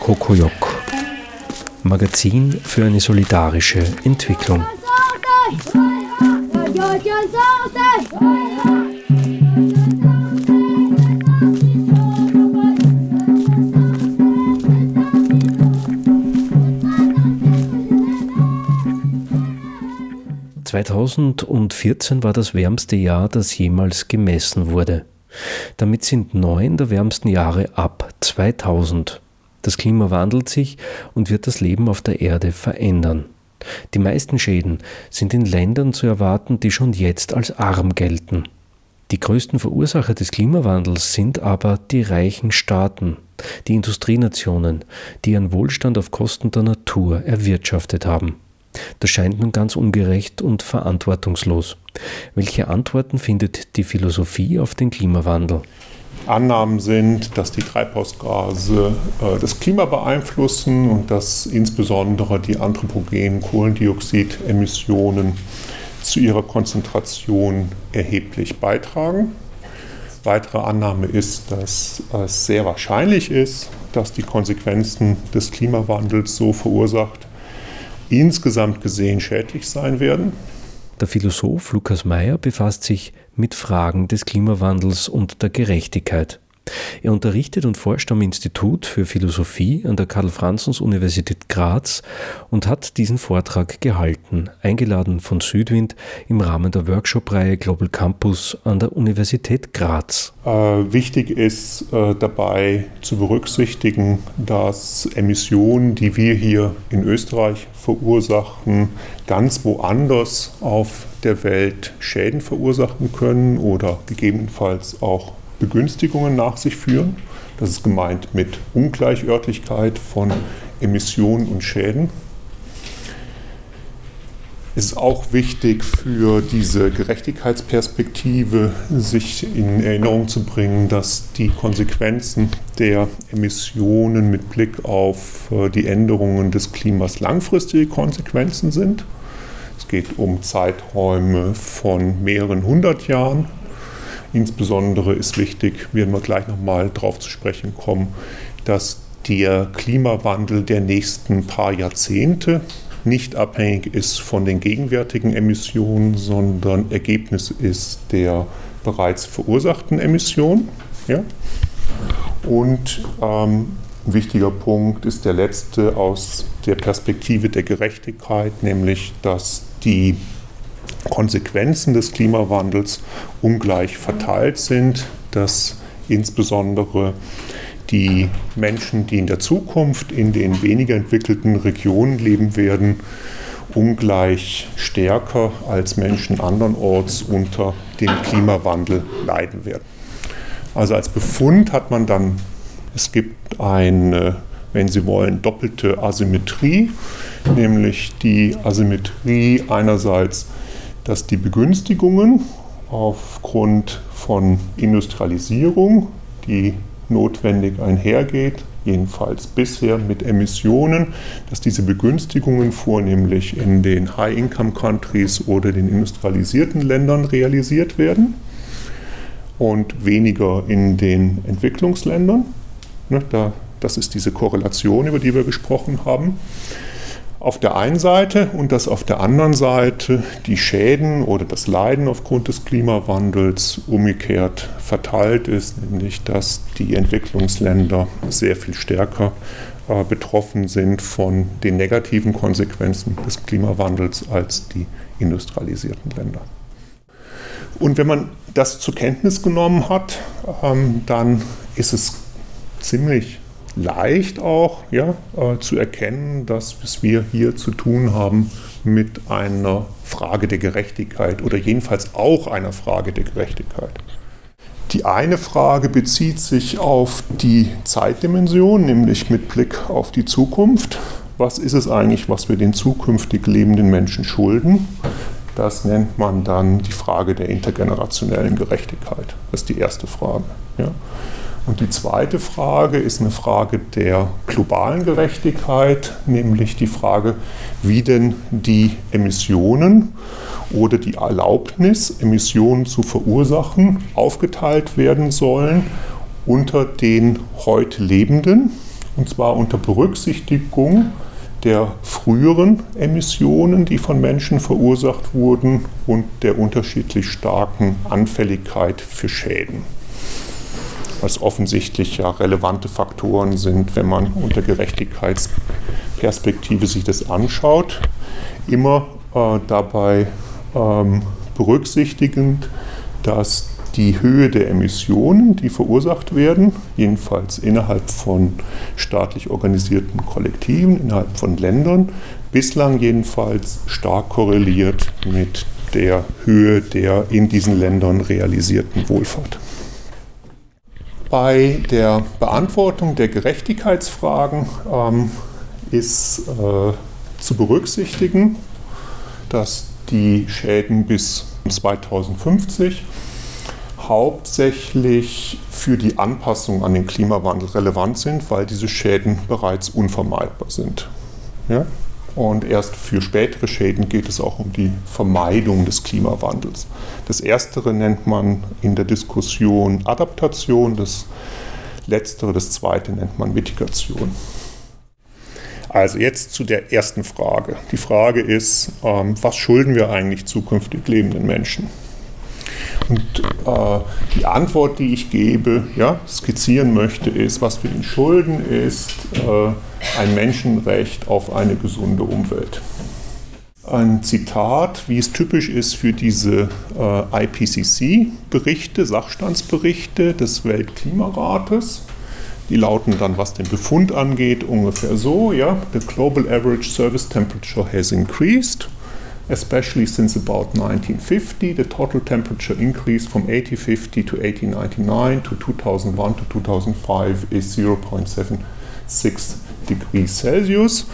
Kokoyok. Magazin für eine solidarische Entwicklung. 2014 war das wärmste Jahr, das jemals gemessen wurde. Damit sind neun der wärmsten Jahre ab 2000. Das Klima wandelt sich und wird das Leben auf der Erde verändern. Die meisten Schäden sind in Ländern zu erwarten, die schon jetzt als arm gelten. Die größten Verursacher des Klimawandels sind aber die reichen Staaten, die Industrienationen, die ihren Wohlstand auf Kosten der Natur erwirtschaftet haben. Das scheint nun ganz ungerecht und verantwortungslos. Welche Antworten findet die Philosophie auf den Klimawandel? Annahmen sind, dass die Treibhausgase äh, das Klima beeinflussen und dass insbesondere die anthropogenen Kohlendioxidemissionen zu ihrer Konzentration erheblich beitragen. Weitere Annahme ist, dass es sehr wahrscheinlich ist, dass die Konsequenzen des Klimawandels so verursacht insgesamt gesehen schädlich sein werden. Der Philosoph Lukas Meyer befasst sich mit Fragen des Klimawandels und der Gerechtigkeit. Er unterrichtet und forscht am Institut für Philosophie an der Karl-Franzens-Universität Graz und hat diesen Vortrag gehalten, eingeladen von Südwind im Rahmen der Workshop-Reihe Global Campus an der Universität Graz. Äh, wichtig ist äh, dabei zu berücksichtigen, dass Emissionen, die wir hier in Österreich verursachen, ganz woanders auf der Welt Schäden verursachen können oder gegebenenfalls auch Begünstigungen nach sich führen. Das ist gemeint mit Ungleichörtlichkeit von Emissionen und Schäden. Es ist auch wichtig für diese Gerechtigkeitsperspektive, sich in Erinnerung zu bringen, dass die Konsequenzen der Emissionen mit Blick auf äh, die Änderungen des Klimas langfristige Konsequenzen sind. Es geht um Zeiträume von mehreren hundert Jahren Insbesondere ist wichtig, werden wir gleich nochmal darauf zu sprechen kommen, dass der Klimawandel der nächsten paar Jahrzehnte nicht abhängig ist von den gegenwärtigen Emissionen, sondern Ergebnis ist der bereits verursachten Emissionen. Ja? Und ähm, ein wichtiger Punkt ist der letzte aus der Perspektive der Gerechtigkeit, nämlich dass die Konsequenzen des Klimawandels ungleich verteilt sind, dass insbesondere die Menschen, die in der Zukunft in den weniger entwickelten Regionen leben werden, ungleich stärker als Menschen andernorts unter dem Klimawandel leiden werden. Also als Befund hat man dann, es gibt eine, wenn Sie wollen, doppelte Asymmetrie, nämlich die Asymmetrie einerseits dass die Begünstigungen aufgrund von Industrialisierung, die notwendig einhergeht, jedenfalls bisher mit Emissionen, dass diese Begünstigungen vornehmlich in den High-Income-Countries oder den industrialisierten Ländern realisiert werden und weniger in den Entwicklungsländern. Ne, das ist diese Korrelation, über die wir gesprochen haben auf der einen Seite und dass auf der anderen Seite die Schäden oder das Leiden aufgrund des Klimawandels umgekehrt verteilt ist, nämlich dass die Entwicklungsländer sehr viel stärker äh, betroffen sind von den negativen Konsequenzen des Klimawandels als die industrialisierten Länder. Und wenn man das zur Kenntnis genommen hat, ähm, dann ist es ziemlich leicht auch ja, äh, zu erkennen, dass wir hier zu tun haben mit einer Frage der Gerechtigkeit oder jedenfalls auch einer Frage der Gerechtigkeit. Die eine Frage bezieht sich auf die Zeitdimension, nämlich mit Blick auf die Zukunft. Was ist es eigentlich, was wir den zukünftig lebenden Menschen schulden? Das nennt man dann die Frage der intergenerationellen Gerechtigkeit. Das ist die erste Frage. Ja. Und die zweite Frage ist eine Frage der globalen Gerechtigkeit, nämlich die Frage, wie denn die Emissionen oder die Erlaubnis, Emissionen zu verursachen, aufgeteilt werden sollen unter den heute Lebenden, und zwar unter Berücksichtigung der früheren Emissionen, die von Menschen verursacht wurden, und der unterschiedlich starken Anfälligkeit für Schäden was offensichtlich ja relevante Faktoren sind, wenn man unter Gerechtigkeitsperspektive sich das anschaut. Immer äh, dabei ähm, berücksichtigend, dass die Höhe der Emissionen, die verursacht werden, jedenfalls innerhalb von staatlich organisierten Kollektiven, innerhalb von Ländern, bislang jedenfalls stark korreliert mit der Höhe der in diesen Ländern realisierten Wohlfahrt bei der Beantwortung der Gerechtigkeitsfragen ähm, ist äh, zu berücksichtigen, dass die Schäden bis 2050 hauptsächlich für die Anpassung an den Klimawandel relevant sind, weil diese Schäden bereits unvermeidbar sind. Ja? Und erst für spätere Schäden geht es auch um die Vermeidung des Klimawandels. Das Erstere nennt man in der Diskussion Adaptation, das Letztere, das Zweite nennt man Mitigation. Also jetzt zu der ersten Frage. Die Frage ist, ähm, was schulden wir eigentlich zukünftig lebenden Menschen? Und äh, die Antwort, die ich gebe, ja, skizzieren möchte, ist, was wir ihnen schulden, ist äh, ein Menschenrecht auf eine gesunde Umwelt. Ein Zitat, wie es typisch ist für diese äh, IPCC-Berichte, Sachstandsberichte des Weltklimarates. Die lauten dann, was den Befund angeht, ungefähr so: ja, The global average surface temperature has increased especially since about 1950. The total temperature increase from 1850 to 1899 to 2001 to 2005 is 0.76 degrees Celsius.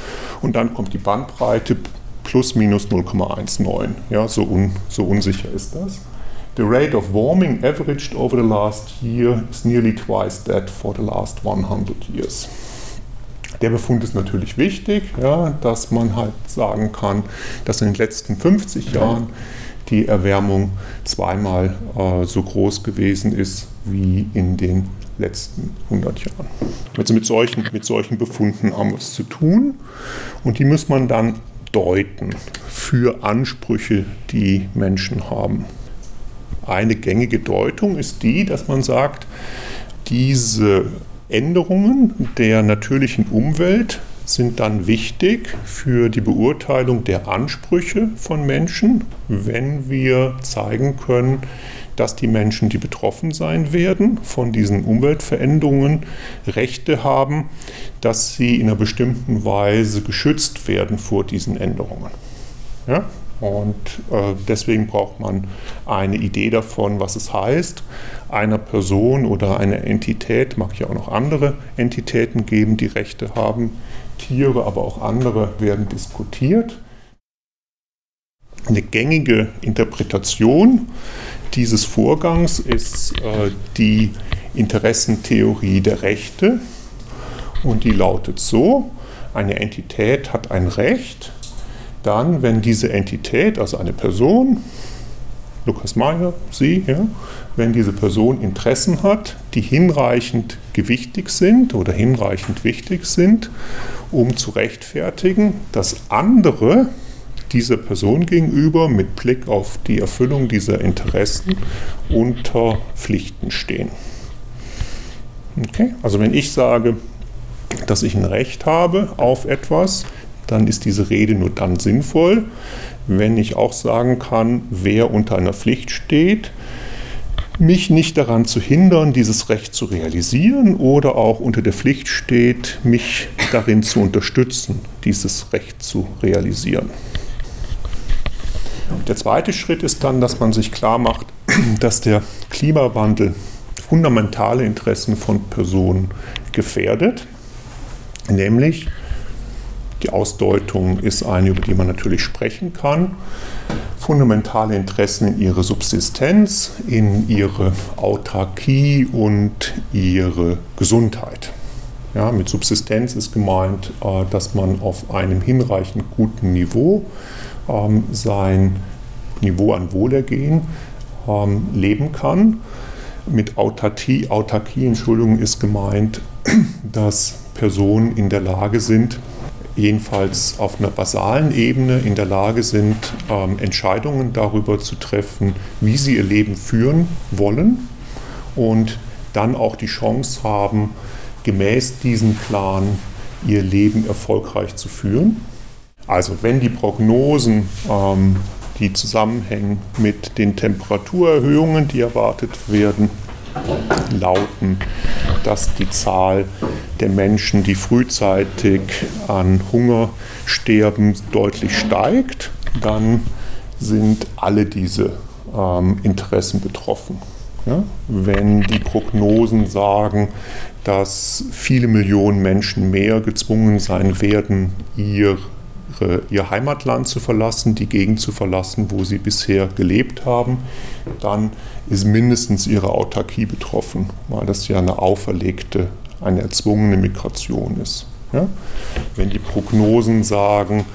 Und dann kommt die Bandbreite plus minus 0,19. Ja, so, un, so unsicher ist das. The rate of warming averaged over the last year is nearly twice that for the last 100 years. Der Befund ist natürlich wichtig, ja, dass man halt sagen kann, dass in den letzten 50 Jahren die Erwärmung zweimal äh, so groß gewesen ist wie in den letzten 100 Jahren. Also mit solchen, mit solchen Befunden haben wir es zu tun und die muss man dann deuten für Ansprüche, die Menschen haben. Eine gängige Deutung ist die, dass man sagt, diese Änderungen der natürlichen Umwelt sind dann wichtig für die Beurteilung der Ansprüche von Menschen, wenn wir zeigen können, dass die Menschen, die betroffen sein werden von diesen Umweltveränderungen, Rechte haben, dass sie in einer bestimmten Weise geschützt werden vor diesen Änderungen. Ja? Und äh, deswegen braucht man eine Idee davon, was es heißt, einer Person oder einer Entität, mag ja auch noch andere Entitäten geben, die Rechte haben, Tiere, aber auch andere werden diskutiert. Eine gängige Interpretation dieses Vorgangs ist äh, die Interessentheorie der Rechte. Und die lautet so, eine Entität hat ein Recht, dann, wenn diese Entität, also eine Person, Lukas Meyer, Sie, ja, wenn diese Person Interessen hat, die hinreichend gewichtig sind oder hinreichend wichtig sind, um zu rechtfertigen, dass andere dieser Person gegenüber mit Blick auf die Erfüllung dieser Interessen unter Pflichten stehen. Okay? Also wenn ich sage, dass ich ein Recht habe auf etwas, dann ist diese Rede nur dann sinnvoll, wenn ich auch sagen kann, wer unter einer Pflicht steht, mich nicht daran zu hindern, dieses Recht zu realisieren oder auch unter der Pflicht steht, mich darin zu unterstützen, dieses Recht zu realisieren. Der zweite Schritt ist dann, dass man sich klar macht, dass der Klimawandel fundamentale Interessen von Personen gefährdet, nämlich Die Ausdeutung ist eine, über die man natürlich sprechen kann. Fundamentale Interessen in ihre Subsistenz, in ihre Autarkie und ihre Gesundheit. Ja, mit Subsistenz ist gemeint, äh, dass man auf einem hinreichend guten Niveau ähm, sein Niveau an Wohlergehen ähm, leben kann. Mit Autarkie, Autarkie Entschuldigung, ist gemeint, dass Personen in der Lage sind, jedenfalls auf einer basalen Ebene in der Lage sind, ähm, Entscheidungen darüber zu treffen, wie sie ihr Leben führen wollen und dann auch die Chance haben, gemäß diesem Plan ihr Leben erfolgreich zu führen. Also wenn die Prognosen, ähm, die zusammenhängen mit den Temperaturerhöhungen, die erwartet werden, lauten, dass die Zahl der Menschen, die frühzeitig an Hunger sterben, deutlich steigt, dann sind alle diese ähm, Interessen betroffen. Ja? Wenn die Prognosen sagen, dass viele Millionen Menschen mehr gezwungen sein werden, ihr, ihr Heimatland zu verlassen, die Gegend zu verlassen, wo sie bisher gelebt haben, dann ist mindestens ihre Autarkie betroffen, weil das ja eine auferlegte, eine erzwungene Migration ist. Ja? Wenn die Prognosen sagen,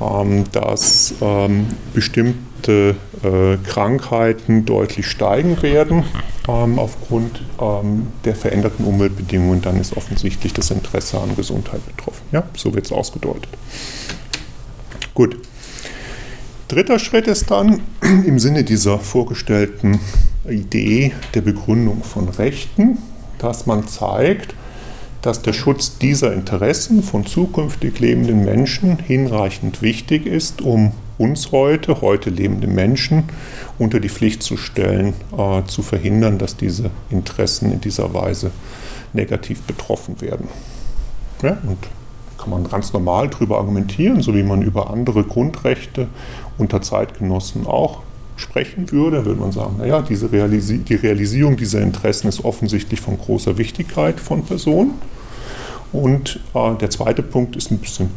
ähm, dass ähm, bestimmte äh, Krankheiten deutlich steigen werden ähm, aufgrund der veränderten Umweltbedingungen, dann ist offensichtlich das Interesse an Gesundheit betroffen. Ja, so wird es ausgedeutet. Gut. Dritter Schritt ist dann im Sinne dieser vorgestellten Idee der Begründung von Rechten, dass man zeigt, dass der Schutz dieser Interessen von zukünftig lebenden Menschen hinreichend wichtig ist, um uns heute, heute lebende Menschen, unter die Pflicht zu stellen, äh, zu verhindern, dass diese Interessen in dieser Weise negativ betroffen werden. Ja, und kann man ganz normal darüber argumentieren, so wie man über andere Grundrechte unter Zeitgenossen auch sprechen würde, würde man sagen, naja, diese Realisi die Realisierung dieser Interessen ist offensichtlich von großer Wichtigkeit von Personen. Und äh, der zweite Punkt ist ein bisschen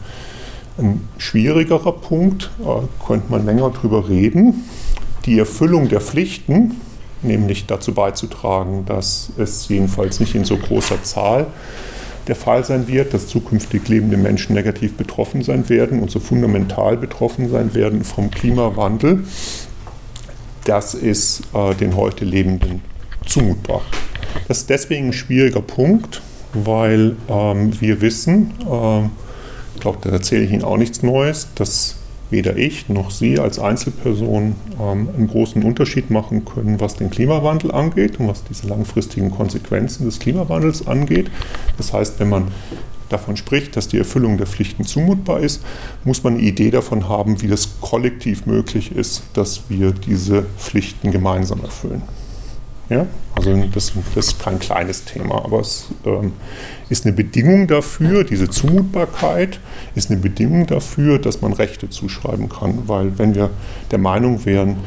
ein schwierigerer Punkt, äh, könnte man länger drüber reden. Die Erfüllung der Pflichten, nämlich dazu beizutragen, dass es jedenfalls nicht in so großer Zahl der Fall sein wird, dass zukünftig lebende Menschen negativ betroffen sein werden und so fundamental betroffen sein werden vom Klimawandel, das ist äh, den heute Lebenden zumutbar. Das ist deswegen ein schwieriger Punkt, weil ähm, wir wissen, äh, ich glaube, da erzähle ich Ihnen auch nichts Neues, dass weder ich noch Sie als Einzelperson ähm, einen großen Unterschied machen können, was den Klimawandel angeht und was diese langfristigen Konsequenzen des Klimawandels angeht. Das heißt, wenn man davon spricht, dass die Erfüllung der Pflichten zumutbar ist, muss man eine Idee davon haben, wie das kollektiv möglich ist, dass wir diese Pflichten gemeinsam erfüllen. Ja? Also das, das ist kein kleines Thema, aber es ähm, ist eine Bedingung dafür, diese Zumutbarkeit ist eine Bedingung dafür, dass man Rechte zuschreiben kann. Weil wenn wir der Meinung wären,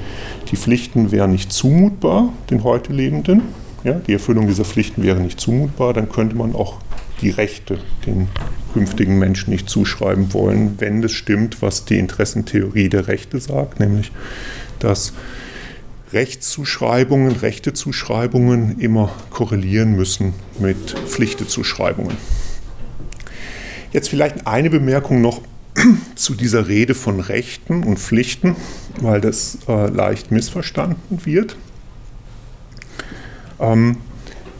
die Pflichten wären nicht zumutbar, den heute Lebenden, ja, die Erfüllung dieser Pflichten wäre nicht zumutbar, dann könnte man auch die Rechte den künftigen Menschen nicht zuschreiben wollen, wenn es stimmt, was die Interessentheorie der Rechte sagt, nämlich dass Rechtszuschreibungen, Rechtezuschreibungen immer korrelieren müssen mit Pflichtezuschreibungen. Jetzt vielleicht eine Bemerkung noch zu dieser Rede von Rechten und Pflichten, weil das äh, leicht missverstanden wird. Ähm,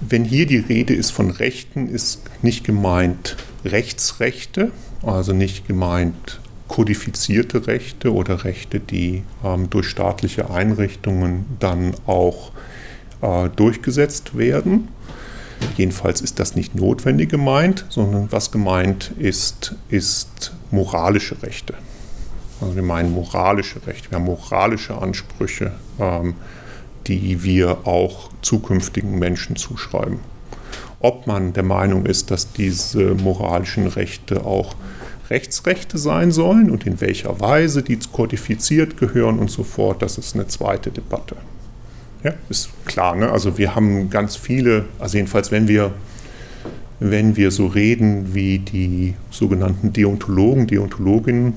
wenn hier die Rede ist von Rechten, ist nicht gemeint Rechtsrechte, also nicht gemeint kodifizierte Rechte oder Rechte, die ähm, durch staatliche Einrichtungen dann auch äh, durchgesetzt werden. Jedenfalls ist das nicht notwendig gemeint, sondern was gemeint ist, ist moralische Rechte. Also wir meinen moralische Rechte, wir haben moralische Ansprüche, ähm, die wir auch zukünftigen Menschen zuschreiben. Ob man der Meinung ist, dass diese moralischen Rechte auch Rechtsrechte sein sollen und in welcher Weise die kodifiziert gehören und so fort, das ist eine zweite Debatte. Ja, ist klar, ne? also wir haben ganz viele, also jedenfalls wenn wir wenn wir so reden, wie die sogenannten Deontologen, Deontologinnen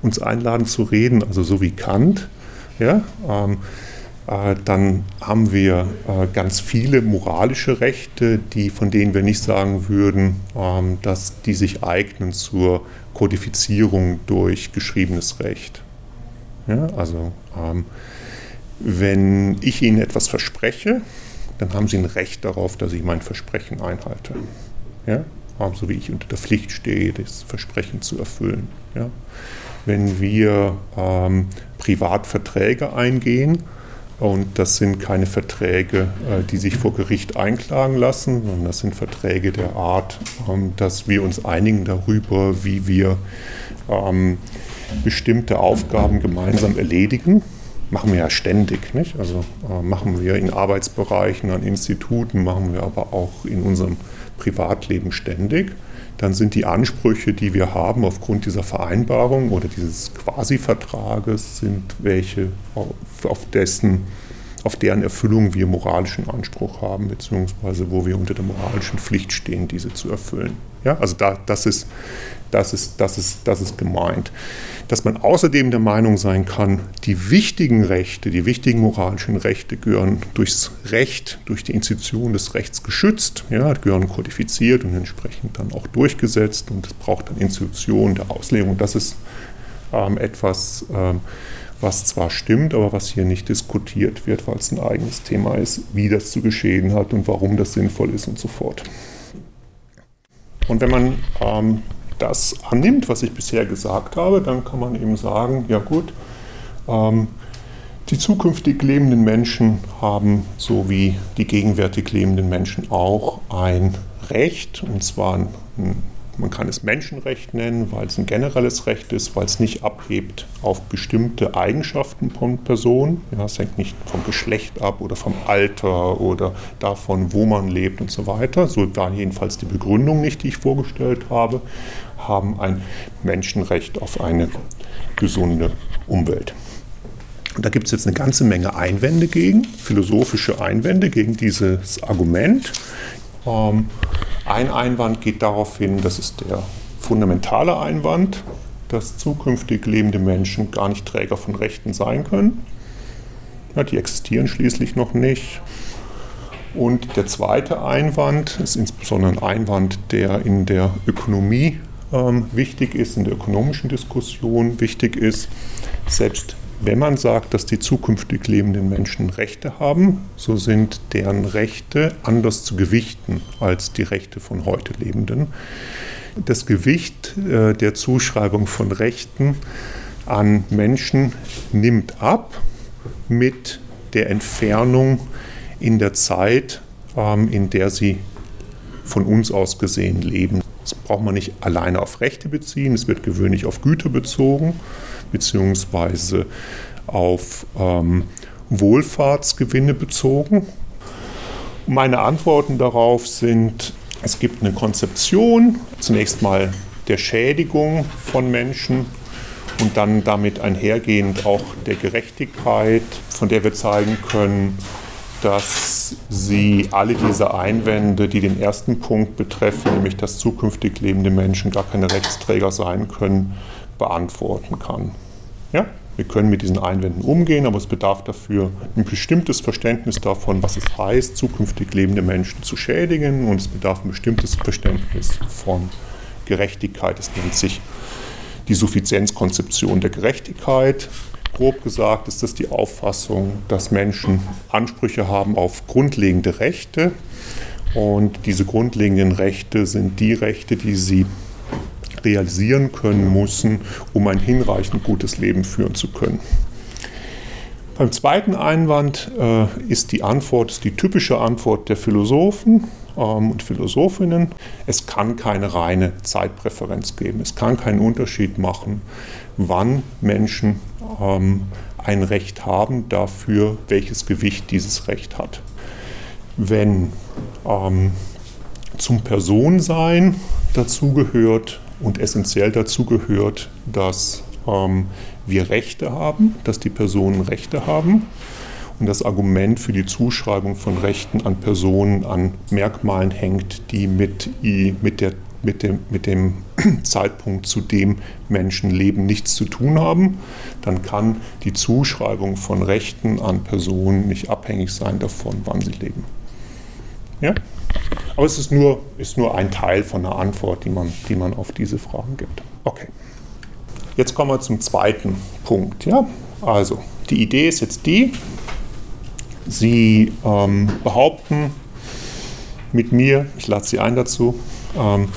uns einladen zu reden, also so wie Kant, ja, ähm, äh, dann haben wir äh, ganz viele moralische Rechte, die, von denen wir nicht sagen würden, ähm, dass die sich eignen zur Kodifizierung durch geschriebenes Recht. Ja, also ähm, wenn ich Ihnen etwas verspreche, dann haben Sie ein Recht darauf, dass ich mein Versprechen einhalte. Ja? So wie ich unter der Pflicht stehe, das Versprechen zu erfüllen. Ja? Wenn wir ähm, Privatverträge eingehen, und das sind keine Verträge, äh, die sich vor Gericht einklagen lassen, sondern das sind Verträge der Art, ähm, dass wir uns einigen darüber, wie wir ähm, bestimmte Aufgaben gemeinsam erledigen. Machen wir ja ständig, nicht? Also äh, machen wir in Arbeitsbereichen, an Instituten, machen wir aber auch in unserem Privatleben ständig. Dann sind die Ansprüche, die wir haben aufgrund dieser Vereinbarung oder dieses Quasi-Vertrages, sind welche, auf dessen auf deren Erfüllung wir moralischen Anspruch haben, beziehungsweise wo wir unter der moralischen Pflicht stehen, diese zu erfüllen. Ja, also da, das, ist, das, ist, das, ist, das ist gemeint. Dass man außerdem der Meinung sein kann, die wichtigen Rechte, die wichtigen moralischen Rechte gehören durchs Recht, durch die Institution des Rechts geschützt, ja, gehören kodifiziert und entsprechend dann auch durchgesetzt und es braucht dann Institutionen der Auslegung. Das ist ähm, etwas, ähm, was zwar stimmt, aber was hier nicht diskutiert wird, weil es ein eigenes Thema ist, wie das zu geschehen hat und warum das sinnvoll ist und so fort. Und wenn man ähm, das annimmt, was ich bisher gesagt habe, dann kann man eben sagen, ja gut, ähm, die zukünftig lebenden Menschen haben, so wie die gegenwärtig lebenden Menschen auch, ein Recht, und zwar ein, man kann es Menschenrecht nennen, weil es ein generelles Recht ist, weil es nicht abhebt auf bestimmte Eigenschaften von Personen. Ja, es hängt nicht vom Geschlecht ab oder vom Alter oder davon, wo man lebt und so weiter. So war jedenfalls die Begründung nicht, die ich vorgestellt habe, haben ein Menschenrecht auf eine gesunde Umwelt. Da gibt es jetzt eine ganze Menge Einwände gegen, philosophische Einwände gegen dieses Argument. Ähm, ein Einwand geht darauf hin, das ist der fundamentale Einwand, dass zukünftig lebende Menschen gar nicht Träger von Rechten sein können. Ja, die existieren schließlich noch nicht. Und der zweite Einwand ist insbesondere ein Einwand, der in der Ökonomie ähm, wichtig ist, in der ökonomischen Diskussion wichtig ist. Selbst wenn man sagt, dass die zukünftig lebenden Menschen Rechte haben, so sind deren Rechte anders zu gewichten als die Rechte von heute Lebenden. Das Gewicht äh, der Zuschreibung von Rechten an Menschen nimmt ab mit der Entfernung in der Zeit, ähm, in der sie von uns aus gesehen leben. Das braucht man nicht alleine auf Rechte beziehen, es wird gewöhnlich auf Güter bezogen beziehungsweise auf ähm, Wohlfahrtsgewinne bezogen. Meine Antworten darauf sind, es gibt eine Konzeption, zunächst mal der Schädigung von Menschen und dann damit einhergehend auch der Gerechtigkeit, von der wir zeigen können, dass sie alle diese Einwände, die den ersten Punkt betreffen, nämlich dass zukünftig lebende Menschen gar keine Rechtsträger sein können, beantworten kann. Ja? Wir können mit diesen Einwänden umgehen, aber es bedarf dafür ein bestimmtes Verständnis davon, was es heißt, zukünftig lebende Menschen zu schädigen und es bedarf ein bestimmtes Verständnis von Gerechtigkeit. Es nennt sich die Suffizienzkonzeption der Gerechtigkeit. Grob gesagt ist das die Auffassung, dass Menschen Ansprüche haben auf grundlegende Rechte und diese grundlegenden Rechte sind die Rechte, die sie realisieren können müssen, um ein hinreichend gutes Leben führen zu können. Beim zweiten Einwand äh, ist die Antwort, ist die typische Antwort der Philosophen ähm, und Philosophinnen. Es kann keine reine Zeitpräferenz geben. Es kann keinen Unterschied machen, wann Menschen ähm, ein Recht haben, dafür welches Gewicht dieses Recht hat. Wenn ähm, zum Personensein dazugehört, und essentiell dazu gehört, dass ähm, wir Rechte haben, dass die Personen Rechte haben und das Argument für die Zuschreibung von Rechten an Personen an Merkmalen hängt, die mit, mit, der, mit, dem, mit dem Zeitpunkt, zu dem Menschen leben, nichts zu tun haben, dann kann die Zuschreibung von Rechten an Personen nicht abhängig sein davon, wann sie leben. Ja? Aber es ist nur, ist nur ein Teil von der Antwort, die man, die man auf diese Fragen gibt. Okay. Jetzt kommen wir zum zweiten Punkt. Ja? Also, die Idee ist jetzt die, Sie ähm, behaupten mit mir, ich lade Sie ein dazu, ähm,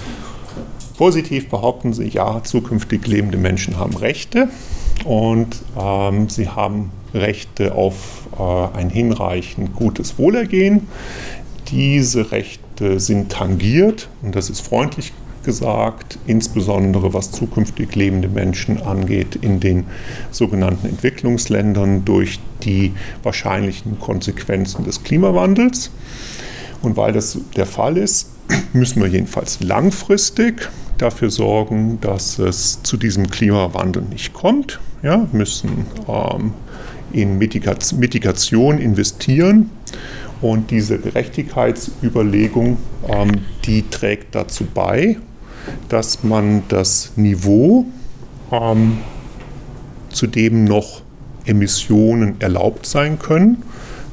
positiv behaupten Sie, ja, zukünftig lebende Menschen haben Rechte und ähm, sie haben Rechte auf äh, ein hinreichend gutes Wohlergehen. Diese Rechte sind tangiert, und das ist freundlich gesagt, insbesondere was zukünftig lebende Menschen angeht, in den sogenannten Entwicklungsländern durch die wahrscheinlichen Konsequenzen des Klimawandels. Und weil das der Fall ist, müssen wir jedenfalls langfristig dafür sorgen, dass es zu diesem Klimawandel nicht kommt. Ja, müssen ähm, in Mitigation investieren. Und diese Gerechtigkeitsüberlegung, ähm, die trägt dazu bei, dass man das Niveau, ähm, zu dem noch Emissionen erlaubt sein können,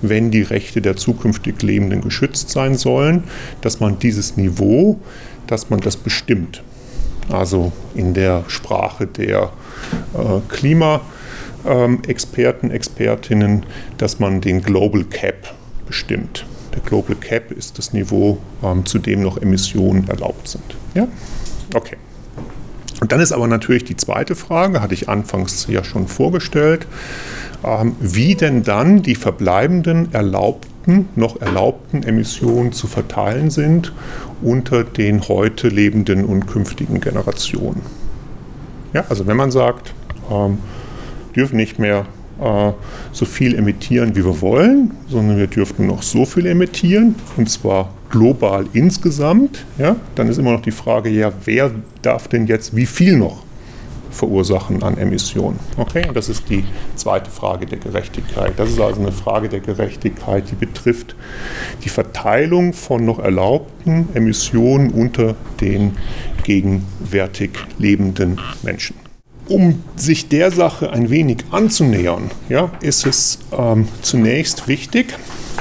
wenn die Rechte der zukünftig Lebenden geschützt sein sollen, dass man dieses Niveau, dass man das bestimmt. Also in der Sprache der äh, Klimaexperten, Expertinnen, dass man den Global Cap bestimmt. Der Global Cap ist das Niveau, ähm, zu dem noch Emissionen erlaubt sind. Ja? Okay. Und dann ist aber natürlich die zweite Frage, hatte ich anfangs ja schon vorgestellt, ähm, wie denn dann die verbleibenden erlaubten, noch erlaubten Emissionen zu verteilen sind unter den heute lebenden und künftigen Generationen. Ja, also wenn man sagt, ähm, dürfen nicht mehr äh, so viel emittieren, wie wir wollen, sondern wir dürften noch so viel emittieren, und zwar global insgesamt, ja, dann ist immer noch die Frage, ja, wer darf denn jetzt wie viel noch verursachen an Emissionen? Okay, das ist die zweite Frage der Gerechtigkeit. Das ist also eine Frage der Gerechtigkeit, die betrifft die Verteilung von noch erlaubten Emissionen unter den gegenwärtig lebenden Menschen. Um sich der Sache ein wenig anzunähern, ja, ist es ähm, zunächst wichtig,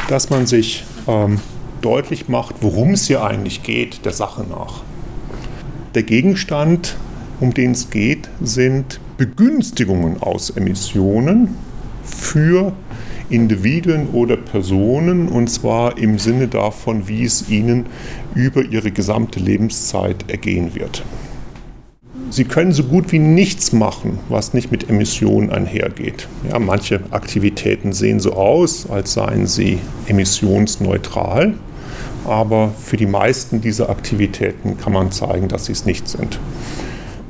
dass man sich ähm, deutlich macht, worum es hier eigentlich geht, der Sache nach. Der Gegenstand, um den es geht, sind Begünstigungen aus Emissionen für Individuen oder Personen und zwar im Sinne davon, wie es ihnen über ihre gesamte Lebenszeit ergehen wird. Sie können so gut wie nichts machen, was nicht mit Emissionen einhergeht. Ja, manche Aktivitäten sehen so aus, als seien sie emissionsneutral aber für die meisten dieser Aktivitäten kann man zeigen, dass sie es nicht sind.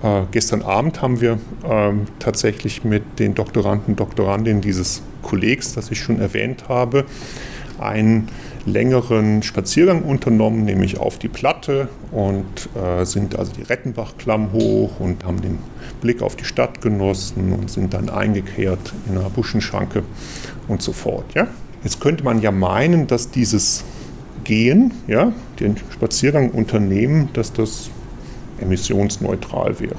Äh, gestern Abend haben wir äh, tatsächlich mit den Doktoranden und Doktorandinnen dieses Kollegs, das ich schon erwähnt habe, einen längeren Spaziergang unternommen, nämlich auf die Platte und äh, sind also die Rettenbachklamm hoch und haben den Blick auf die Stadt genossen und sind dann eingekehrt in einer Buschenschranke und so fort. Ja? Jetzt könnte man ja meinen, dass dieses gehen, ja, den Spaziergang unternehmen, dass das emissionsneutral wäre.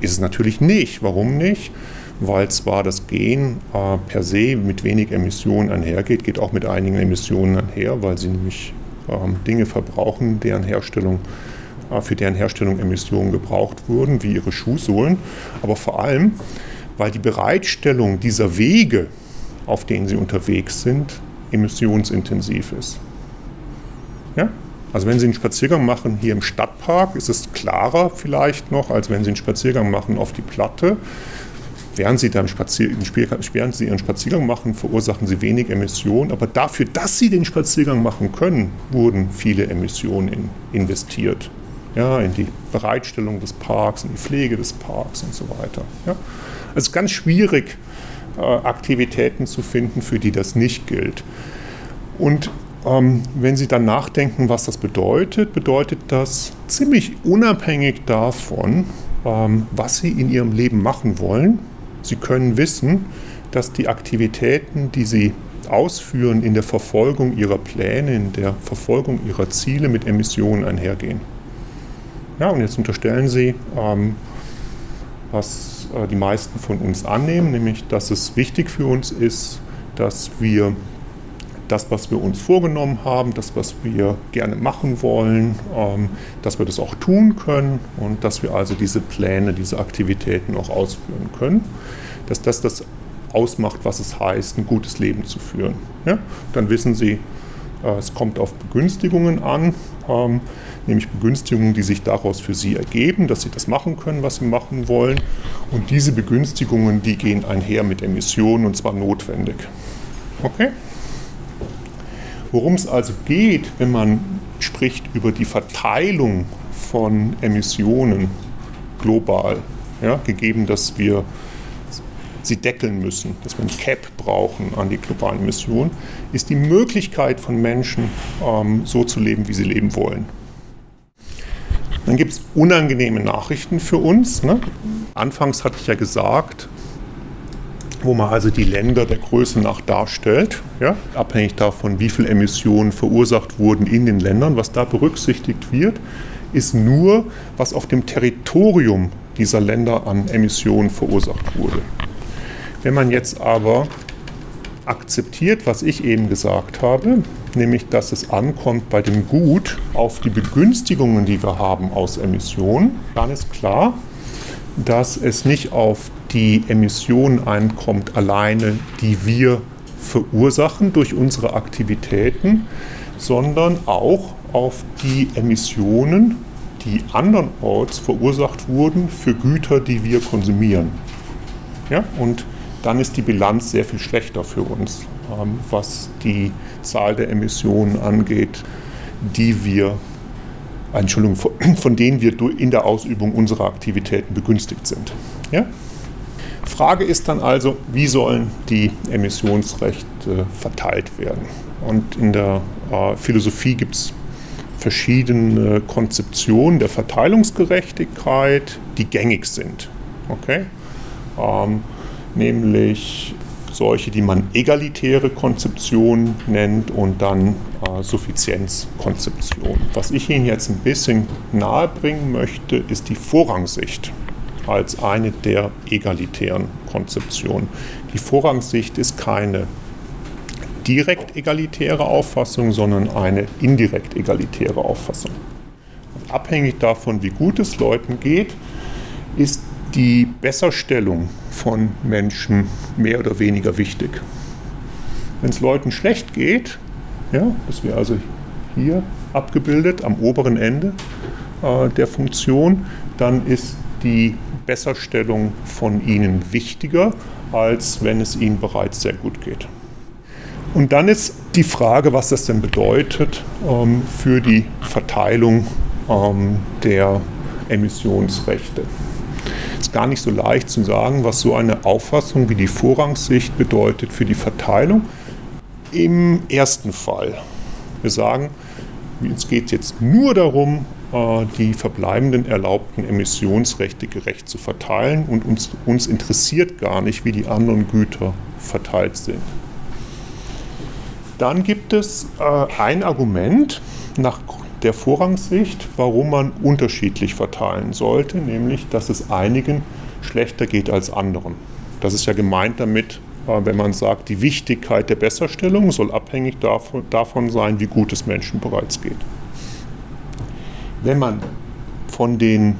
Ist es natürlich nicht. Warum nicht? Weil zwar das Gehen äh, per se mit wenig Emissionen einhergeht, geht auch mit einigen Emissionen einher, weil sie nämlich ähm, Dinge verbrauchen, deren Herstellung, äh, für deren Herstellung Emissionen gebraucht wurden, wie ihre Schuhsohlen. Aber vor allem, weil die Bereitstellung dieser Wege, auf denen sie unterwegs sind, emissionsintensiv ist. Ja? Also wenn Sie einen Spaziergang machen hier im Stadtpark, ist es klarer vielleicht noch, als wenn Sie einen Spaziergang machen auf die Platte. Während Sie, dann Spazier während Sie Ihren Spaziergang machen, verursachen Sie wenig Emissionen. Aber dafür, dass Sie den Spaziergang machen können, wurden viele Emissionen in, investiert. Ja, in die Bereitstellung des Parks, in die Pflege des Parks und so weiter. Ja. Also ganz schwierig, äh, Aktivitäten zu finden, für die das nicht gilt. Und ähm, wenn Sie dann nachdenken, was das bedeutet, bedeutet das ziemlich unabhängig davon, ähm, was Sie in Ihrem Leben machen wollen. Sie können wissen, dass die Aktivitäten, die sie ausführen in der Verfolgung ihrer Pläne, in der Verfolgung ihrer Ziele mit Emissionen einhergehen. Ja, und jetzt unterstellen Sie, ähm, was äh, die meisten von uns annehmen, nämlich dass es wichtig für uns ist, dass wir das, was wir uns vorgenommen haben, das, was wir gerne machen wollen, ähm, dass wir das auch tun können und dass wir also diese Pläne, diese Aktivitäten auch ausführen können. Dass das das ausmacht, was es heißt, ein gutes Leben zu führen. Ja? Dann wissen Sie, äh, es kommt auf Begünstigungen an, ähm, nämlich Begünstigungen, die sich daraus für Sie ergeben, dass Sie das machen können, was Sie machen wollen. Und diese Begünstigungen, die gehen einher mit Emissionen und zwar notwendig. Okay? Worum es also geht, wenn man spricht über die Verteilung von Emissionen global, ja, gegeben, dass wir sie deckeln müssen, dass wir ein Cap brauchen an die globalen Emissionen, ist die Möglichkeit von Menschen, ähm, so zu leben, wie sie leben wollen. Dann gibt es unangenehme Nachrichten für uns. Ne? Anfangs hatte ich ja gesagt, wo man also die Länder der Größe nach darstellt, ja? abhängig davon, wie viele Emissionen verursacht wurden in den Ländern. Was da berücksichtigt wird, ist nur, was auf dem Territorium dieser Länder an Emissionen verursacht wurde. Wenn man jetzt aber akzeptiert, was ich eben gesagt habe, nämlich dass es ankommt bei dem Gut auf die Begünstigungen, die wir haben aus Emissionen, dann ist klar, dass es nicht auf die Emissionen ankommt alleine, die wir verursachen durch unsere Aktivitäten, sondern auch auf die Emissionen, die andernorts verursacht wurden für Güter, die wir konsumieren. Ja, und dann ist die Bilanz sehr viel schlechter für uns, ähm, was die Zahl der Emissionen angeht, die wir, Entschuldigung, von denen wir in der Ausübung unserer Aktivitäten begünstigt sind. Ja? Frage ist dann also, wie sollen die Emissionsrechte verteilt werden? Und in der äh, Philosophie gibt es verschiedene Konzeptionen der Verteilungsgerechtigkeit, die gängig sind. Okay? Ähm, nämlich solche, die man egalitäre Konzeption nennt und dann äh, Suffizienzkonzeption. Was ich Ihnen jetzt ein bisschen nahe bringen möchte, ist die Vorrangsicht als eine der egalitären Konzeptionen. Die Vorrangsicht ist keine direkt egalitäre Auffassung, sondern eine indirekt egalitäre Auffassung. Abhängig davon, wie gut es Leuten geht, ist die Besserstellung von Menschen mehr oder weniger wichtig. Wenn es Leuten schlecht geht, ja, das wäre also hier abgebildet am oberen Ende äh, der Funktion, dann ist die Besserstellung von ihnen wichtiger, als wenn es ihnen bereits sehr gut geht. Und dann ist die Frage, was das denn bedeutet ähm, für die Verteilung ähm, der Emissionsrechte ist gar nicht so leicht zu sagen, was so eine Auffassung wie die Vorrangssicht bedeutet für die Verteilung. Im ersten Fall, wir sagen, es geht jetzt nur darum, die verbleibenden erlaubten Emissionsrechte gerecht zu verteilen und uns, uns interessiert gar nicht, wie die anderen Güter verteilt sind. Dann gibt es äh, ein Argument nach der Vorrangssicht, warum man unterschiedlich verteilen sollte, nämlich dass es einigen schlechter geht als anderen. Das ist ja gemeint damit, äh, wenn man sagt, die Wichtigkeit der Besserstellung soll abhängig davon sein, wie gut es Menschen bereits geht. Wenn man von den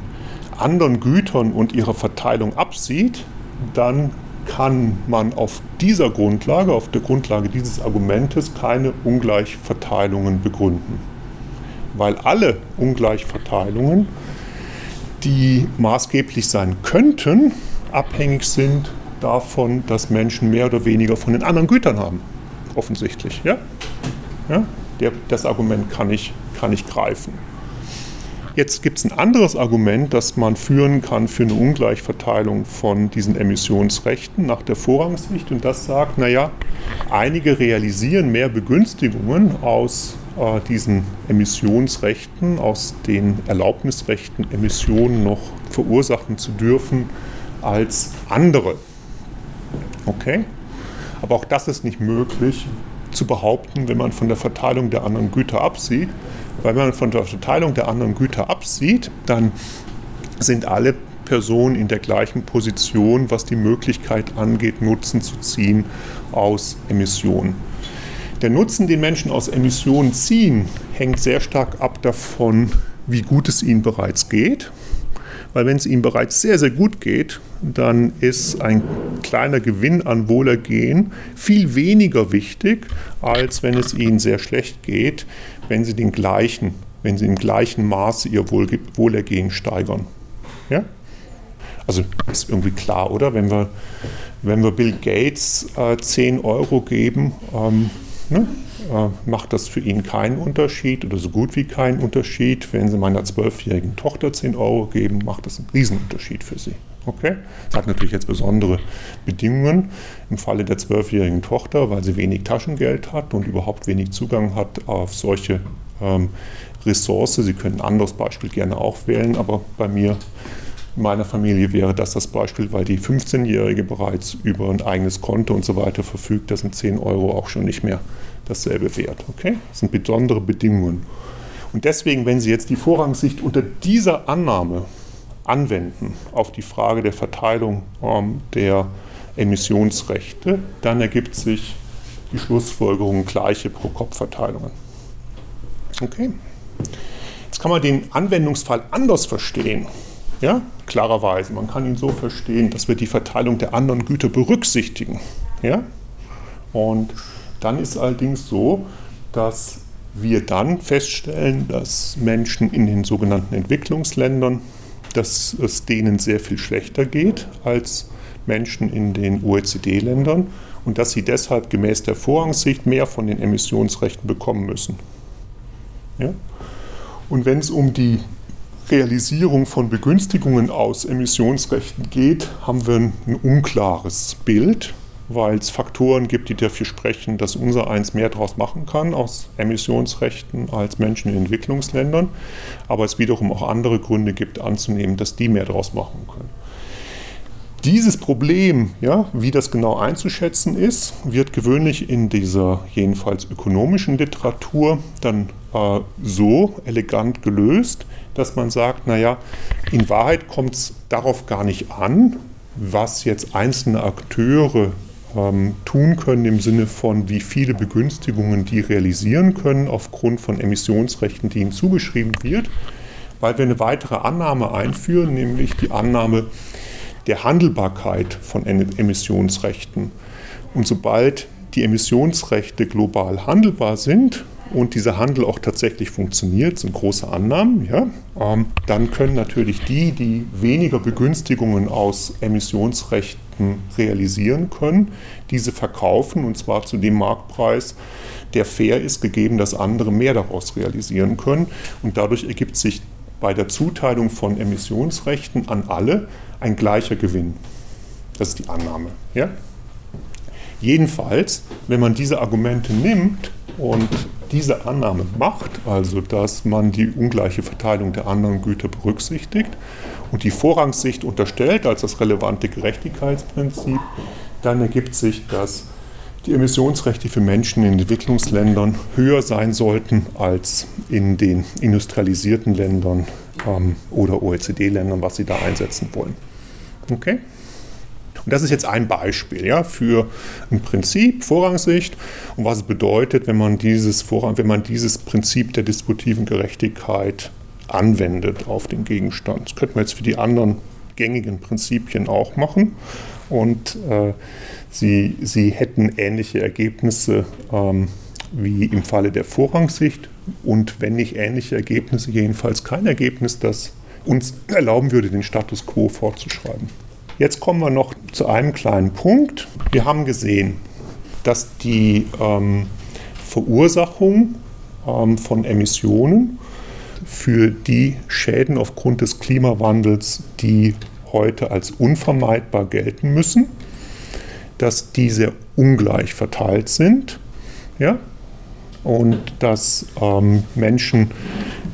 anderen Gütern und ihrer Verteilung absieht, dann kann man auf dieser Grundlage, auf der Grundlage dieses Argumentes keine Ungleichverteilungen begründen weil alle Ungleichverteilungen, die maßgeblich sein könnten, abhängig sind davon, dass Menschen mehr oder weniger von den anderen Gütern haben. Offensichtlich. Ja? Ja? Der, das Argument kann ich, kann ich greifen. Jetzt gibt es ein anderes Argument, das man führen kann für eine Ungleichverteilung von diesen Emissionsrechten nach der Vorrangssicht. Und das sagt, naja, einige realisieren mehr Begünstigungen aus äh, diesen Emissionsrechten, aus den Erlaubnisrechten Emissionen noch verursachen zu dürfen als andere. Okay? Aber auch das ist nicht möglich zu behaupten, wenn man von der Verteilung der anderen Güter absieht. Wenn man von der Verteilung der anderen Güter absieht, dann sind alle Personen in der gleichen Position, was die Möglichkeit angeht, Nutzen zu ziehen aus Emissionen. Der Nutzen, den Menschen aus Emissionen ziehen, hängt sehr stark ab davon, wie gut es ihnen bereits geht. Weil wenn es ihnen bereits sehr, sehr gut geht, dann ist ein kleiner Gewinn an Wohlergehen viel weniger wichtig, als wenn es ihnen sehr schlecht geht, wenn sie den gleichen, wenn sie im gleichen Maße ihr Wohlergehen steigern. Ja? Also ist irgendwie klar, oder? Wenn wir, wenn wir Bill Gates äh, 10 Euro geben, ähm, ne, äh, macht das für ihn keinen Unterschied oder so gut wie keinen Unterschied. Wenn Sie meiner zwölfjährigen Tochter 10 Euro geben, macht das einen Riesenunterschied für Sie. Okay? Das hat natürlich jetzt besondere Bedingungen. Im Falle der zwölfjährigen Tochter, weil sie wenig Taschengeld hat und überhaupt wenig Zugang hat auf solche ähm, Ressource. Sie können ein anderes Beispiel gerne auch wählen, aber bei mir in meiner Familie wäre das das Beispiel, weil die 15-Jährige bereits über ein eigenes Konto und so weiter verfügt. Da sind 10 Euro auch schon nicht mehr dasselbe wert. Okay? Das sind besondere Bedingungen. Und deswegen, wenn Sie jetzt die Vorrangssicht unter dieser Annahme anwenden auf die Frage der Verteilung ähm, der Emissionsrechte, dann ergibt sich die Schlussfolgerung gleiche Pro-Kopf-Verteilungen. Okay. Jetzt kann man den Anwendungsfall anders verstehen. Ja, klarerweise. Man kann ihn so verstehen, dass wir die Verteilung der anderen Güter berücksichtigen. Ja? Und dann ist allerdings so, dass wir dann feststellen, dass Menschen in den sogenannten Entwicklungsländern, dass es denen sehr viel schlechter geht als Menschen in den OECD-Ländern und dass sie deshalb gemäß der Vorrangssicht mehr von den Emissionsrechten bekommen müssen. Ja? Und wenn es um die Realisierung von Begünstigungen aus Emissionsrechten geht, haben wir ein unklares Bild, weil es Faktoren gibt, die dafür sprechen, dass unser eins mehr daraus machen kann aus Emissionsrechten als Menschen in Entwicklungsländern, aber es wiederum auch andere Gründe gibt anzunehmen, dass die mehr daraus machen können. Dieses Problem, ja, wie das genau einzuschätzen ist, wird gewöhnlich in dieser jedenfalls ökonomischen Literatur dann äh, so elegant gelöst, dass man sagt, naja, in Wahrheit kommt es darauf gar nicht an, was jetzt einzelne Akteure ähm, tun können im Sinne von, wie viele Begünstigungen die realisieren können aufgrund von Emissionsrechten, die ihnen zugeschrieben wird, weil wir eine weitere Annahme einführen, nämlich die Annahme der Handelbarkeit von Emissionsrechten. Und sobald die Emissionsrechte global handelbar sind, und dieser Handel auch tatsächlich funktioniert, sind große Annahmen, ja, ähm, dann können natürlich die, die weniger Begünstigungen aus Emissionsrechten realisieren können, diese verkaufen und zwar zu dem Marktpreis, der fair ist, gegeben, dass andere mehr daraus realisieren können. Und dadurch ergibt sich bei der Zuteilung von Emissionsrechten an alle ein gleicher Gewinn. Das ist die Annahme. Ja? Jedenfalls, wenn man diese Argumente nimmt und diese Annahme macht, also dass man die ungleiche Verteilung der anderen Güter berücksichtigt und die Vorrangssicht unterstellt als das relevante Gerechtigkeitsprinzip, dann ergibt sich, dass die Emissionsrechte für Menschen in Entwicklungsländern höher sein sollten als in den industrialisierten Ländern ähm, oder OECD-Ländern, was sie da einsetzen wollen. Okay? Und das ist jetzt ein Beispiel ja, für ein Prinzip, Vorrangssicht und was es bedeutet, wenn man dieses, Vorrang, wenn man dieses Prinzip der distributiven Gerechtigkeit anwendet auf den Gegenstand. Das könnte man jetzt für die anderen gängigen Prinzipien auch machen. Und äh, sie, sie hätten ähnliche Ergebnisse ähm, wie im Falle der Vorrangssicht. Und wenn nicht ähnliche Ergebnisse, jedenfalls kein Ergebnis, das uns erlauben würde, den Status quo fortzuschreiben. Jetzt kommen wir noch zu einem kleinen Punkt. Wir haben gesehen, dass die ähm, Verursachung ähm, von Emissionen für die Schäden aufgrund des Klimawandels, die heute als unvermeidbar gelten müssen, dass diese ungleich verteilt sind. Ja? Und dass ähm, Menschen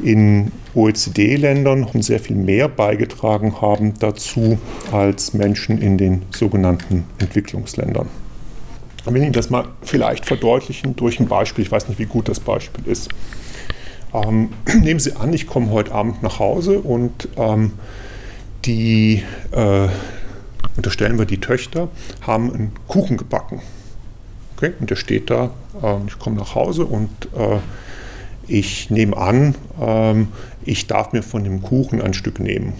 in OECD-Ländern sehr viel mehr beigetragen haben dazu als Menschen in den sogenannten Entwicklungsländern. Ich will Ihnen das mal vielleicht verdeutlichen durch ein Beispiel. Ich weiß nicht, wie gut das Beispiel ist. Ähm, nehmen Sie an, ich komme heute Abend nach Hause und ähm, die, äh, unterstellen wir, die Töchter haben einen Kuchen gebacken. Okay, und der steht da, äh, ich komme nach Hause und äh, ich nehme an, ähm, ich darf mir von dem Kuchen ein Stück nehmen.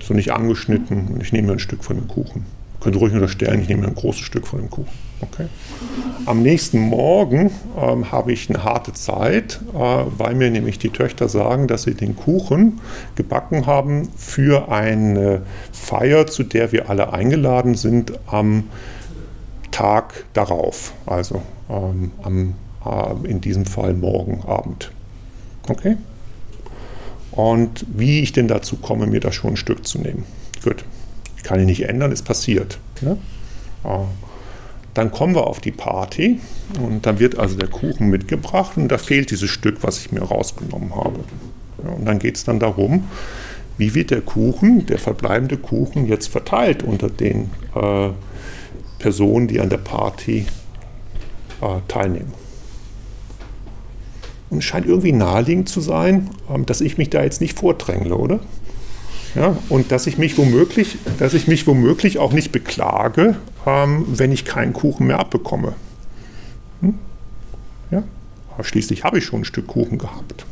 So nicht angeschnitten, ich nehme mir ein Stück von dem Kuchen. Können Sie ruhig unterstellen, ich nehme mir ein großes Stück von dem Kuchen. Okay. Am nächsten Morgen ähm, habe ich eine harte Zeit, äh, weil mir nämlich die Töchter sagen, dass sie den Kuchen gebacken haben für eine Feier, zu der wir alle eingeladen sind am Tag darauf, also ähm, am, äh, in diesem Fall morgen Abend. Okay? Und wie ich denn dazu komme, mir da schon ein Stück zu nehmen. Gut, kann ich nicht ändern, ist passiert. Ne? Äh, dann kommen wir auf die Party und dann wird also der Kuchen mitgebracht und da fehlt dieses Stück, was ich mir rausgenommen habe. Ja, und dann geht es dann darum, wie wird der Kuchen, der verbleibende Kuchen, jetzt verteilt unter den äh, Personen, die an der Party äh, teilnehmen. Scheint irgendwie naheliegend zu sein, ähm, dass ich mich da jetzt nicht vordrängle, oder? Ja, und dass ich mich womöglich, dass ich mich womöglich auch nicht beklage, ähm, wenn ich keinen Kuchen mehr abbekomme. Hm? Ja? Aber schließlich habe ich schon ein Stück Kuchen gehabt.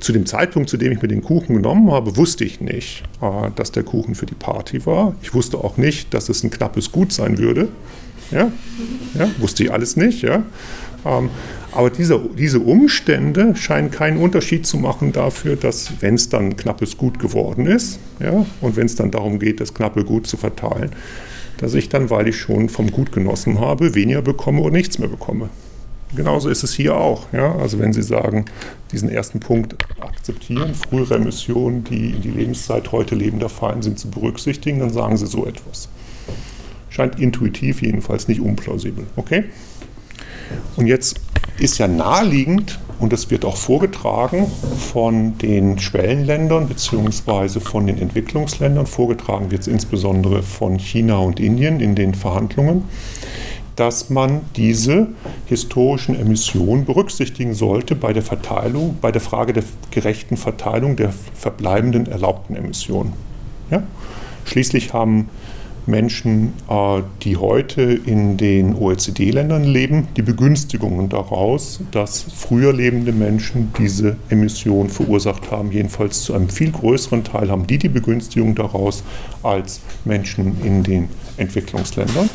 Zu dem Zeitpunkt, zu dem ich mir den Kuchen genommen habe, wusste ich nicht, äh, dass der Kuchen für die Party war. Ich wusste auch nicht, dass es ein knappes Gut sein würde. Ja? Ja? Wusste ich alles nicht. Ja? Ähm, aber diese, diese Umstände scheinen keinen Unterschied zu machen dafür, dass, wenn es dann knappes Gut geworden ist, ja, und wenn es dann darum geht, das knappe Gut zu verteilen, dass ich dann, weil ich schon vom Gut genossen habe, weniger bekomme oder nichts mehr bekomme. Genauso ist es hier auch. Ja? Also wenn Sie sagen, diesen ersten Punkt akzeptieren, frühere Emissionen, die in die Lebenszeit heute lebender fallen, sind zu berücksichtigen, dann sagen Sie so etwas. Scheint intuitiv jedenfalls nicht unplausibel. Okay? Und jetzt ist ja naheliegend, und das wird auch vorgetragen von den Schwellenländern bzw. von den Entwicklungsländern, vorgetragen wird es insbesondere von China und Indien in den Verhandlungen, dass man diese historischen Emissionen berücksichtigen sollte bei der Verteilung, bei der Frage der gerechten Verteilung der verbleibenden erlaubten Emissionen. Ja? Schließlich haben Menschen, äh, die heute in den OECD-Ländern leben, die Begünstigungen daraus, dass früher lebende Menschen diese Emissionen verursacht haben. Jedenfalls zu einem viel größeren Teil haben die die Begünstigung daraus als Menschen in den Entwicklungsländern.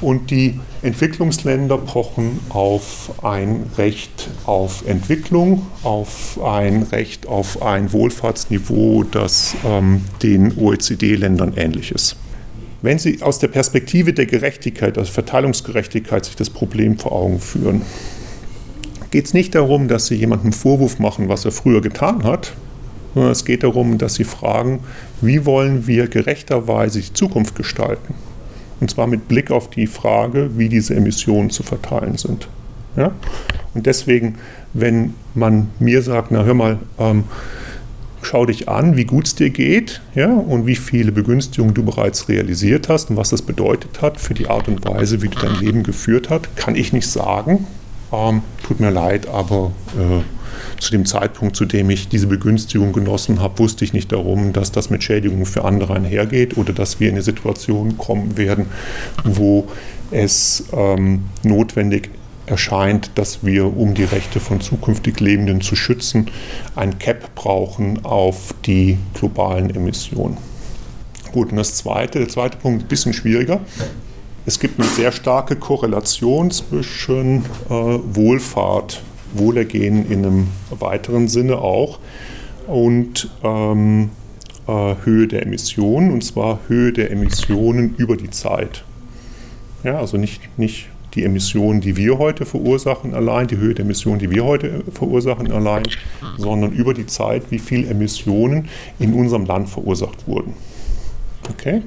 Und die Entwicklungsländer pochen auf ein Recht auf Entwicklung, auf ein Recht auf ein Wohlfahrtsniveau, das ähm, den OECD-Ländern ähnlich ist. Wenn Sie aus der Perspektive der Gerechtigkeit, also Verteilungsgerechtigkeit, sich das Problem vor Augen führen, geht es nicht darum, dass Sie jemandem Vorwurf machen, was er früher getan hat, sondern es geht darum, dass Sie fragen, wie wollen wir gerechterweise die Zukunft gestalten? Und zwar mit Blick auf die Frage, wie diese Emissionen zu verteilen sind. Ja? Und deswegen, wenn man mir sagt, na hör mal, ähm, schau dich an, wie gut es dir geht ja, und wie viele Begünstigungen du bereits realisiert hast und was das bedeutet hat für die Art und Weise, wie du dein Leben geführt hast, kann ich nicht sagen. Ähm, tut mir leid, aber äh, zu dem Zeitpunkt, zu dem ich diese Begünstigung genossen habe, wusste ich nicht darum, dass das mit Schädigungen für andere einhergeht oder dass wir in eine Situation kommen werden, wo es ähm, notwendig ist, erscheint, dass wir, um die Rechte von zukünftig Lebenden zu schützen, ein Cap brauchen auf die globalen Emissionen. Gut, und das zweite, der zweite Punkt, ein bisschen schwieriger. Es gibt eine sehr starke Korrelation zwischen äh, Wohlfahrt, Wohlergehen in einem weiteren Sinne auch und ähm, äh, Höhe der Emissionen, und zwar Höhe der Emissionen über die Zeit. Ja, also nicht, nicht die Emissionen, die wir heute verursachen allein, die Höhe der Emissionen, die wir heute verursachen allein, sondern über die Zeit, wie viel Emissionen in unserem Land verursacht wurden. Okay?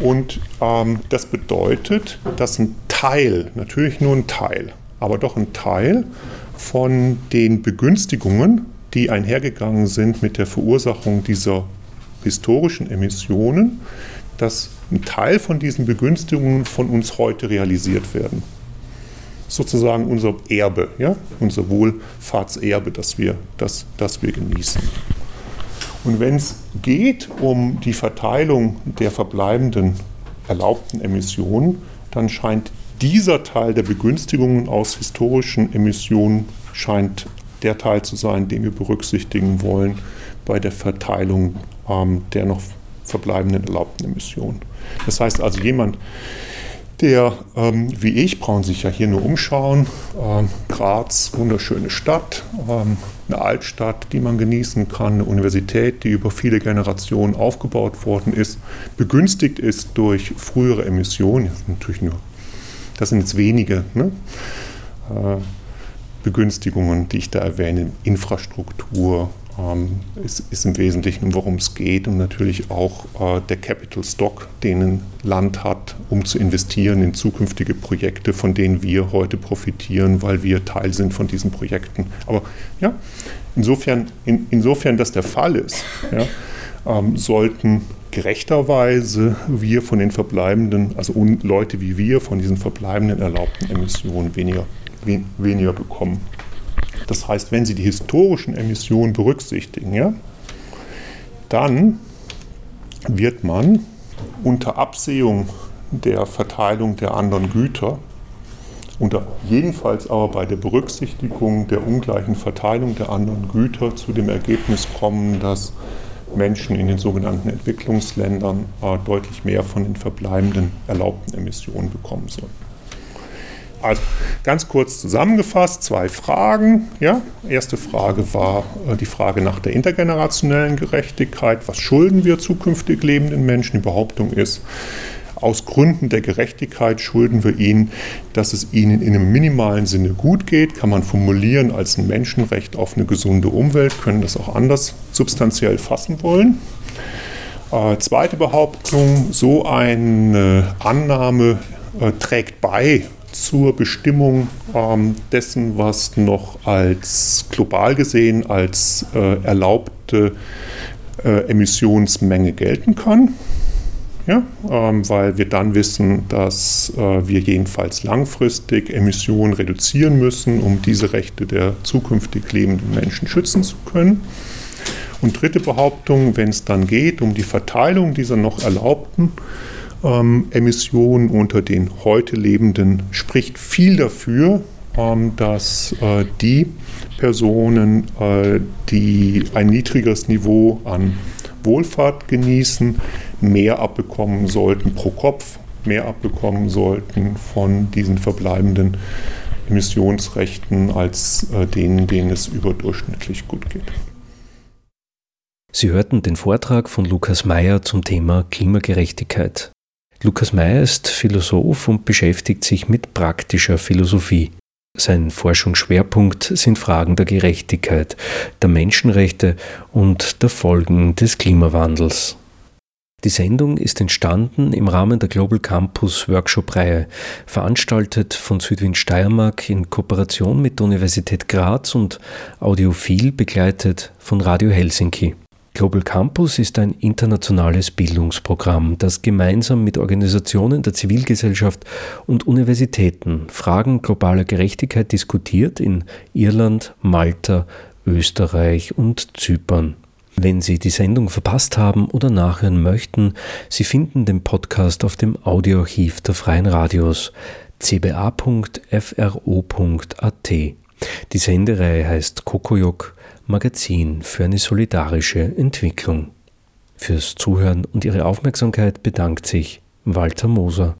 Und ähm, das bedeutet, dass ein Teil, natürlich nur ein Teil, aber doch ein Teil von den Begünstigungen, die einhergegangen sind mit der Verursachung dieser historischen Emissionen, dass ein Teil von diesen Begünstigungen von uns heute realisiert werden. Sozusagen unser Erbe, ja? unser Wohlfahrtserbe, das wir, das, das wir genießen. Und wenn es geht um die Verteilung der verbleibenden erlaubten Emissionen, dann scheint dieser Teil der Begünstigungen aus historischen Emissionen scheint der Teil zu sein, den wir berücksichtigen wollen bei der Verteilung ähm, der noch verbleibenden erlaubten Emissionen. Das heißt also, jemand, der ähm, wie ich, brauchen sich ja hier nur umschauen, ähm, Graz, wunderschöne Stadt, ähm, eine Altstadt, die man genießen kann, eine Universität, die über viele Generationen aufgebaut worden ist, begünstigt ist durch frühere Emissionen, das sind natürlich nur, das sind jetzt wenige ne? äh, Begünstigungen, die ich da erwähne, Infrastruktur, ähm, ist, ist, im Wesentlichen, worum es geht und natürlich auch äh, der Capital Stock, den ein Land hat, um zu investieren in zukünftige Projekte, von denen wir heute profitieren, weil wir Teil sind von diesen Projekten. Aber ja, insofern, in, insofern das der Fall ist, ja, ähm, sollten gerechterweise wir von den verbleibenden, also Leute wie wir, von diesen verbleibenden erlaubten Emissionen weniger, weniger bekommen. Das heißt, wenn Sie die historischen Emissionen berücksichtigen, ja, dann wird man unter Absehung der Verteilung der anderen Güter, unter jedenfalls aber bei der Berücksichtigung der ungleichen Verteilung der anderen Güter zu dem Ergebnis kommen, dass Menschen in den sogenannten Entwicklungsländern äh, deutlich mehr von den verbleibenden erlaubten Emissionen bekommen sollen. Also ganz kurz zusammengefasst, zwei Fragen. Ja? Erste Frage war äh, die Frage nach der intergenerationellen Gerechtigkeit. Was schulden wir zukünftig lebenden Menschen? Die Behauptung ist, aus Gründen der Gerechtigkeit schulden wir ihnen, dass es ihnen in einem minimalen Sinne gut geht. Kann man formulieren als ein Menschenrecht auf eine gesunde Umwelt, können das auch anders substanziell fassen wollen. Äh, zweite Behauptung, so eine Annahme äh, trägt bei zur Bestimmung ähm, dessen, was noch als global gesehen als äh, erlaubte äh, Emissionsmenge gelten kann. Ja, ähm, weil wir dann wissen, dass äh, wir jedenfalls langfristig Emissionen reduzieren müssen, um diese Rechte der zukünftig lebenden Menschen schützen zu können. Und dritte Behauptung, wenn es dann geht um die Verteilung dieser noch erlaubten ähm, Emissionen unter den heute Lebenden spricht viel dafür, ähm, dass äh, die Personen, äh, die ein niedrigeres Niveau an Wohlfahrt genießen, mehr abbekommen sollten pro Kopf, mehr abbekommen sollten von diesen verbleibenden Emissionsrechten als äh, denen, denen es überdurchschnittlich gut geht. Sie hörten den Vortrag von Lukas Mayer zum Thema Klimagerechtigkeit. Lukas Meyer ist Philosoph und beschäftigt sich mit praktischer Philosophie. Sein Forschungsschwerpunkt sind Fragen der Gerechtigkeit, der Menschenrechte und der Folgen des Klimawandels. Die Sendung ist entstanden im Rahmen der Global Campus Workshop-Reihe, veranstaltet von Südwind Steiermark in Kooperation mit der Universität Graz und audiophil begleitet von Radio Helsinki. Global Campus ist ein internationales Bildungsprogramm, das gemeinsam mit Organisationen der Zivilgesellschaft und Universitäten Fragen globaler Gerechtigkeit diskutiert in Irland, Malta, Österreich und Zypern. Wenn Sie die Sendung verpasst haben oder nachhören möchten, Sie finden den Podcast auf dem Audioarchiv der Freien Radios cba.fro.at. Die Sendereihe heißt Kokoyok Magazin für eine solidarische Entwicklung. Fürs Zuhören und Ihre Aufmerksamkeit bedankt sich Walter Moser.